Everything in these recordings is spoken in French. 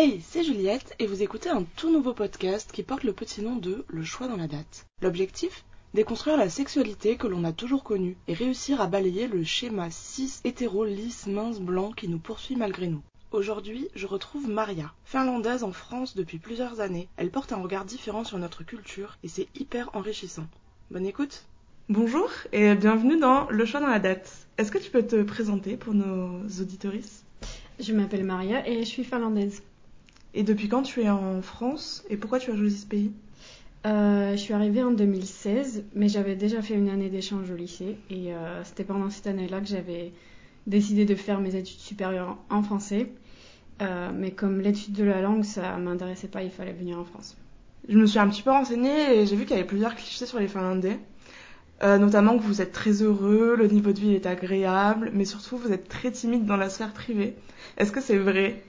Hey, c'est Juliette et vous écoutez un tout nouveau podcast qui porte le petit nom de Le choix dans la date. L'objectif? Déconstruire la sexualité que l'on a toujours connue et réussir à balayer le schéma cis hétéro lisse mince blanc qui nous poursuit malgré nous. Aujourd'hui, je retrouve Maria, finlandaise en France depuis plusieurs années. Elle porte un regard différent sur notre culture et c'est hyper enrichissant. Bonne écoute Bonjour et bienvenue dans Le choix dans la date. Est-ce que tu peux te présenter pour nos auditorices Je m'appelle Maria et je suis finlandaise. Et depuis quand tu es en France et pourquoi tu as choisi ce pays? Euh, je suis arrivée en 2016, mais j'avais déjà fait une année d'échange au lycée et euh, c'était pendant cette année-là que j'avais décidé de faire mes études supérieures en français. Euh, mais comme l'étude de la langue, ça m'intéressait pas, il fallait venir en France. Je me suis un petit peu renseignée et j'ai vu qu'il y avait plusieurs clichés sur les Finlandais. Notamment que vous êtes très heureux, le niveau de vie est agréable, mais surtout vous êtes très timide dans la sphère privée. Est-ce que c'est vrai?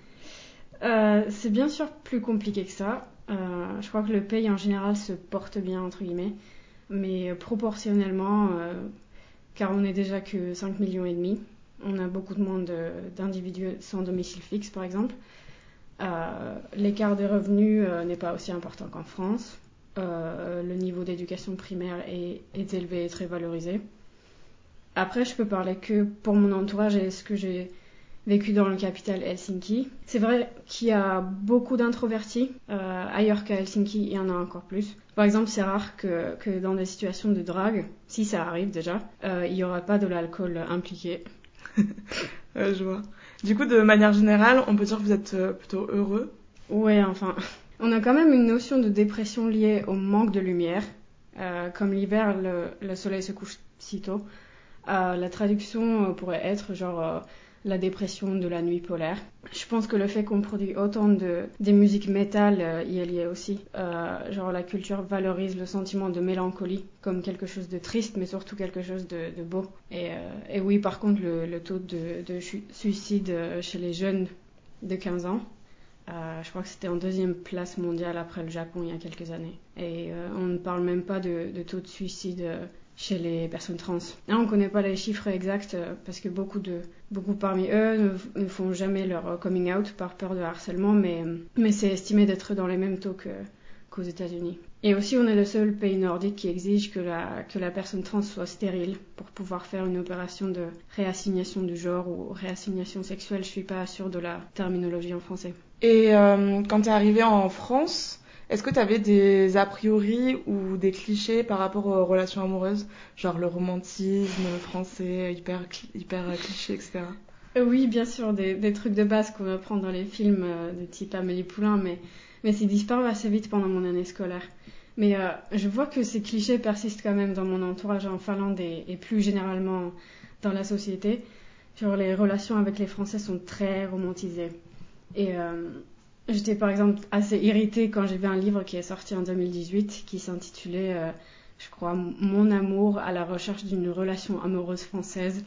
Euh, c'est bien sûr plus compliqué que ça. Euh, je crois que le pays en général se porte bien, entre guillemets, mais proportionnellement, euh, car on n'est déjà que 5 millions et demi, on a beaucoup de de- d'individus sans domicile fixe, par exemple. Euh, L'écart des revenus euh, n'est pas aussi important qu'en France. Le niveau d'éducation primaire est, est élevé et très valorisé. Après, je peux parler que pour mon entourage et ce que j'ai vécu dans le capital Helsinki. C'est vrai qu'il y a beaucoup d'introvertis. Euh, ailleurs qu'à Helsinki, il y en a encore plus. Par exemple, c'est rare que, que dans des situations de drague, si ça arrive déjà, euh, il n'y aura pas de l'alcool impliqué. Euh, Je vois. Du coup, de manière générale, on peut dire que vous êtes euh, plutôt heureux. Ouais, enfin, on a quand même une notion de dépression liée au manque de lumière. Comme l'hiver, le, le soleil se couche si tôt. La traduction pourrait être genre la dépression de la nuit polaire. Je pense que le fait qu'on produit autant de des musiques métal euh, y est lié aussi. Euh, genre la culture valorise le sentiment de mélancolie comme quelque chose de triste, mais surtout quelque chose de, beau. Et, euh, et oui, par contre, le, taux de, de suicide chez les jeunes de 15 ans je crois que c'était en deuxième place mondiale après le Japon il y a quelques années. Et on ne parle même pas de, de taux de suicide chez les personnes trans. Là, on ne connaît pas les chiffres exacts euh, parce que beaucoup, de, beaucoup parmi eux ne, font jamais leur euh, coming out par peur de harcèlement, mais, mais c'est estimé d'être dans les mêmes taux que, qu'aux États-Unis. Et aussi, on est le seul pays nordique qui exige que la, que la personne trans soit stérile pour pouvoir faire une opération de réassignation du genre ou réassignation sexuelle. Je suis pas sûre de la terminologie en français. Et euh, quand tu es arrivé en France, est-ce que tu avais des a priori ou des clichés par rapport aux relations amoureuses? Genre le romantisme français, hyper, euh, cliché, etc. Euh, Oui, bien sûr, des, trucs de base qu'on apprend dans les films euh, de type Amélie Poulain, mais, mais c'est disparu assez vite pendant mon année scolaire. Mais je vois que ces clichés persistent quand même dans mon entourage en Finlande et, plus généralement dans la société. Genre les relations avec les Français sont très romantisées. Et j'étais par exemple assez irritée quand j'ai vu un livre qui est sorti en 2018 qui s'intitulait, euh, je crois, Mon amour à la recherche d'une relation amoureuse française.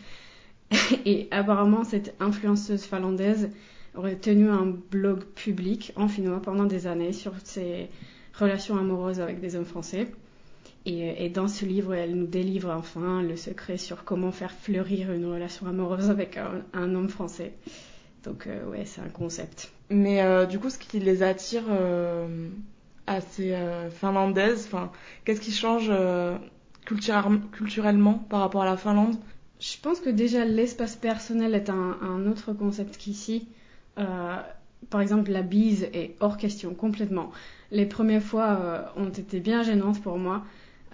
Et apparemment, cette influenceuse finlandaise aurait tenu un blog public en finnois pendant des années sur ses relations amoureuses avec des hommes français. Et, et dans ce livre, elle nous délivre enfin le secret sur comment faire fleurir une relation amoureuse avec un homme français. Donc euh, ouais, c'est un concept. Mais euh, du coup, ce qui les attire euh, à ces euh, Finlandaises, enfin, qu'est-ce qui change euh, culturel- culturellement par rapport à la Finlande? Je pense que déjà l'espace personnel est un, un autre concept qu'ici. Euh, par exemple, la bise est hors question complètement. Les premières fois euh, ont été bien gênantes pour moi.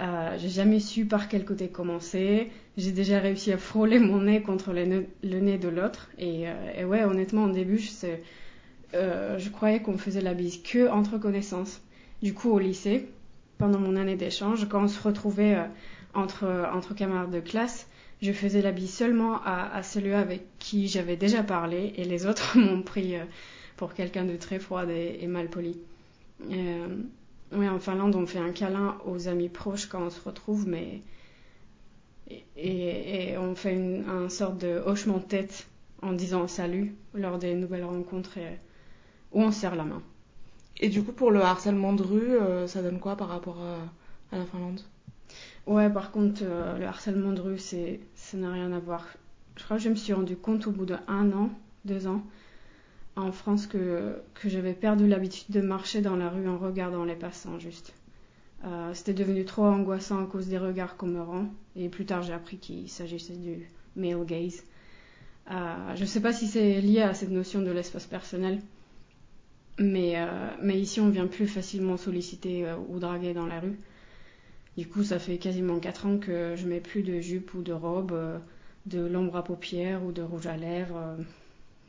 Euh, j'ai jamais su par quel côté commencer. J'ai déjà réussi à frôler mon nez contre le nez, de l'autre. Et, euh, et ouais, honnêtement, au début, je, euh, je croyais qu'on faisait la bise que entre connaissances. Du coup, au lycée, pendant mon année d'échange, quand on se retrouvait entre, camarades de classe, je faisais la bise seulement à, celui avec qui j'avais déjà parlé et les autres m'ont pris pour quelqu'un de très froid et, et mal poli. Oui, en Finlande, on fait un câlin aux amis proches quand on se retrouve, mais. Et, et- et on fait une, un sorte de hochement de tête en disant salut lors des nouvelles rencontres et- où on se serre la main. Et du coup, pour le harcèlement de rue, euh, ça donne quoi par rapport à, à la Finlande? Ouais, par contre, euh, le harcèlement de rue, c'est, ça n'a rien à voir. Je crois que je me suis rendu compte au bout d'un an, deux ans, en France que, j'avais perdu l'habitude de marcher dans la rue en regardant les passants juste. Euh, C'était devenu trop angoissant à cause des regards qu'on me rend. Et plus tard, j'ai appris qu'il s'agissait du male gaze. Euh, je ne sais pas si c'est lié à cette notion de l'espace personnel, mais, euh, mais ici, on vient plus facilement solliciter ou draguer dans la rue. Du coup, ça fait quasiment 4 ans que je mets plus de jupe ou de robe, de l'ombre à paupières ou de rouge à lèvres.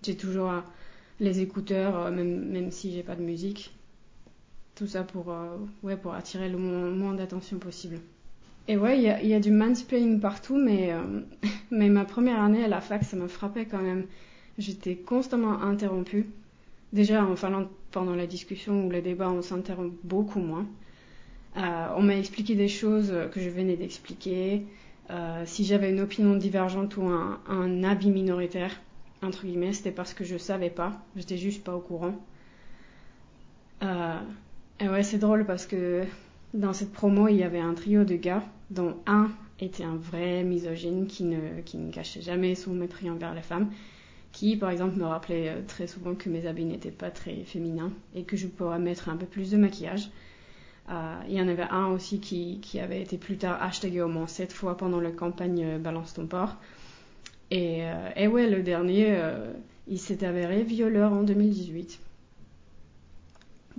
J'ai toujours euh, les écouteurs, euh, même, même si j'ai pas de musique. Tout ça pour, euh, ouais, pour attirer le moins, d'attention possible. Et ouais, il y a, du mansplaining partout, mais, euh, mais ma première année à la fac, ça me frappait quand même. J'étais constamment interrompue. Déjà en Finlande, pendant la discussion ou le débat, on s'interrompt beaucoup moins. On m'a expliqué des choses que je venais d'expliquer. Si j'avais une opinion divergente ou un, un avis minoritaire, entre guillemets, c'était parce que je savais pas. J'étais juste pas au courant. Euh, et ouais, c'est drôle parce que dans cette promo, il y avait un trio de gars, dont un était un vrai misogyne qui ne, qui ne cachait jamais son mépris envers les femmes, qui, par exemple, me rappelait euh, très souvent que mes habits n'étaient pas très féminins et que je pourrais mettre un peu plus de maquillage. Euh, il y en avait un aussi qui, qui avait été plus tard hashtagué au moins sept fois pendant la campagne Balance ton porc. Et, euh, et ouais, le dernier, euh, il s'est avéré violeur en 2018.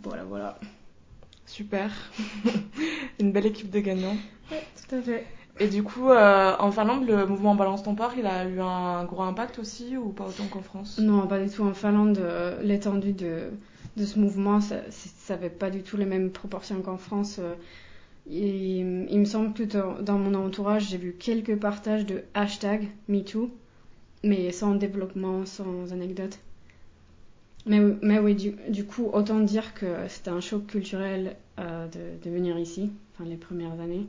Voilà, voilà. Super. Une belle équipe de gagnants. Tout à fait. Et du coup, euh, en Finlande, le mouvement Balance ton porc, il a eu un gros impact aussi ou pas autant qu'en France? Non, pas du tout. En Finlande, euh, l'étendue de, de ce mouvement, ça n'avait pas du tout les mêmes proportions qu'en France. Euh, il, il me semble que dans, mon entourage, j'ai vu quelques partages de hashtag MeToo, mais sans développement, sans anecdote. Mais, oui- du, coup, autant dire que c'était un choc culturel euh, de, venir ici, enfin les premières années.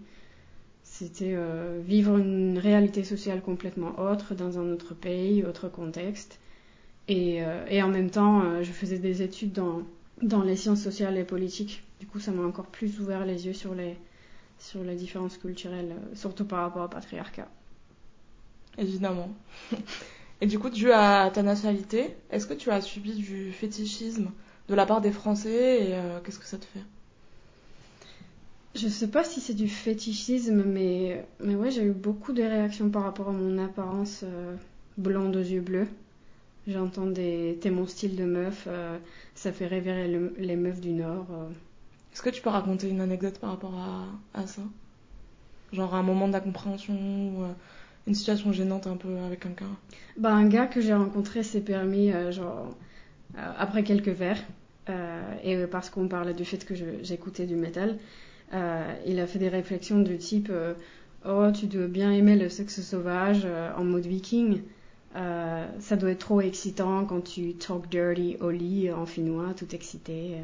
C'était euh, vivre une réalité sociale complètement autre, dans un autre pays, autre contexte. Et, euh, et en même temps, je faisais des études dans, dans les sciences sociales et politiques. Du coup, ça m'a encore plus ouvert les yeux sur les, sur les différences culturelles, euh, surtout par rapport au patriarcat. Évidemment. Et du coup, dû à ta nationalité, est-ce que tu as subi du fétichisme de la part des Français et euh, qu'est-ce que ça te fait? Je sais pas si c'est du fétichisme, mais, mais ouais, j'ai eu beaucoup de réactions par rapport à mon apparence euh, blonde aux yeux bleus. J'entends des t'es mon style de meuf, euh, ça fait révérer le- les meufs du Nord. Est-ce que tu peux raconter une anecdote par rapport à, ça? Genre un moment d'incompréhension ou euh, une situation gênante un peu avec quelqu'un? Bah, un gars que j'ai rencontré s'est permis, euh, genre, euh, après quelques verres, et parce qu'on parlait du fait que j'écoutais du métal, il a fait des réflexions du type Oh, tu dois bien aimer le sexe sauvage en mode viking. Ça doit être trop excitant quand tu talk dirty au lit en finnois, tout excité.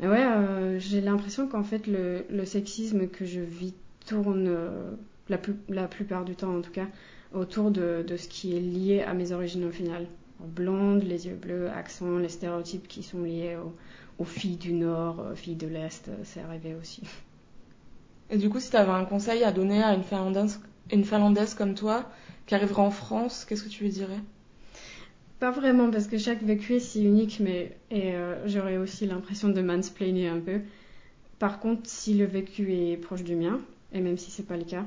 Ouais, euh, j'ai l'impression qu'en fait, le, sexisme que je vis tourne, euh, la, plus- la plupart du temps en tout cas, autour de, ce qui est lié à mes origines au final. Blonde, les yeux bleus, accent, les stéréotypes qui sont liés au- aux filles du Nord, aux filles de l'Est, euh, c'est arrivé aussi. Et du coup, si tu avais un conseil à donner à une Finlandaise, une Finlandaise comme toi qui arriverait en France, qu'est-ce que tu lui dirais? Pas vraiment, parce que chaque vécu est si unique, mais et, euh, j'aurais aussi l'impression de mansplainer un peu. Par contre, si le vécu est proche du mien, et même si c'est pas le cas,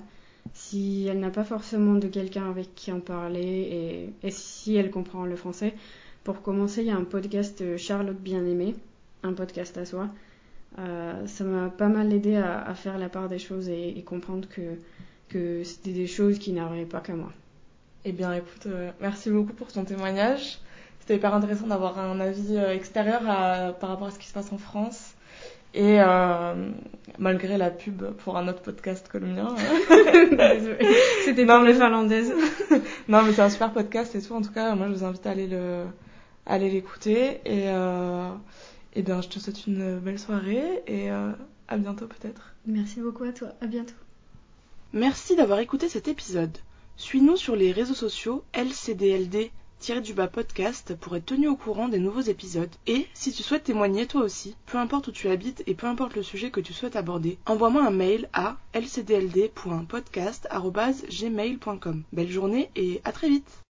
si elle n'a pas forcément de quelqu'un avec qui en parler, et, si elle comprend le français, pour commencer, il y a un podcast de Charlotte Bien-Aimée, un podcast à soi. Euh, ça m'a pas mal aidé à, faire la part des choses et, et comprendre que, que c'était des choses qui n'arrivaient pas qu'à moi. Eh bien, écoute, euh, merci beaucoup pour ton témoignage. C'était hyper intéressant d'avoir un avis euh, extérieur à- par rapport à ce qui se passe en France. Et euh, malgré la pub pour un autre podcast que le mien. Désolée. C'était Non, mais- les Finlandaises. non, mais c'est un super podcast et tout. En tout cas, moi, je vous invite à aller le, à aller l'écouter. Et, euh, et bien, je te souhaite une belle soirée et euh, à bientôt peut-être. Merci beaucoup à toi. À bientôt. Merci d'avoir écouté cet épisode. Suis-nous sur les réseaux sociaux LCDLD-du-bas podcast pour être tenu au courant des nouveaux épisodes. Et si tu souhaites témoigner toi aussi, peu importe où tu habites et peu importe le sujet que tu souhaites aborder, envoie-moi un mail à lcdld.podcast.gmail.com. Belle journée et à très vite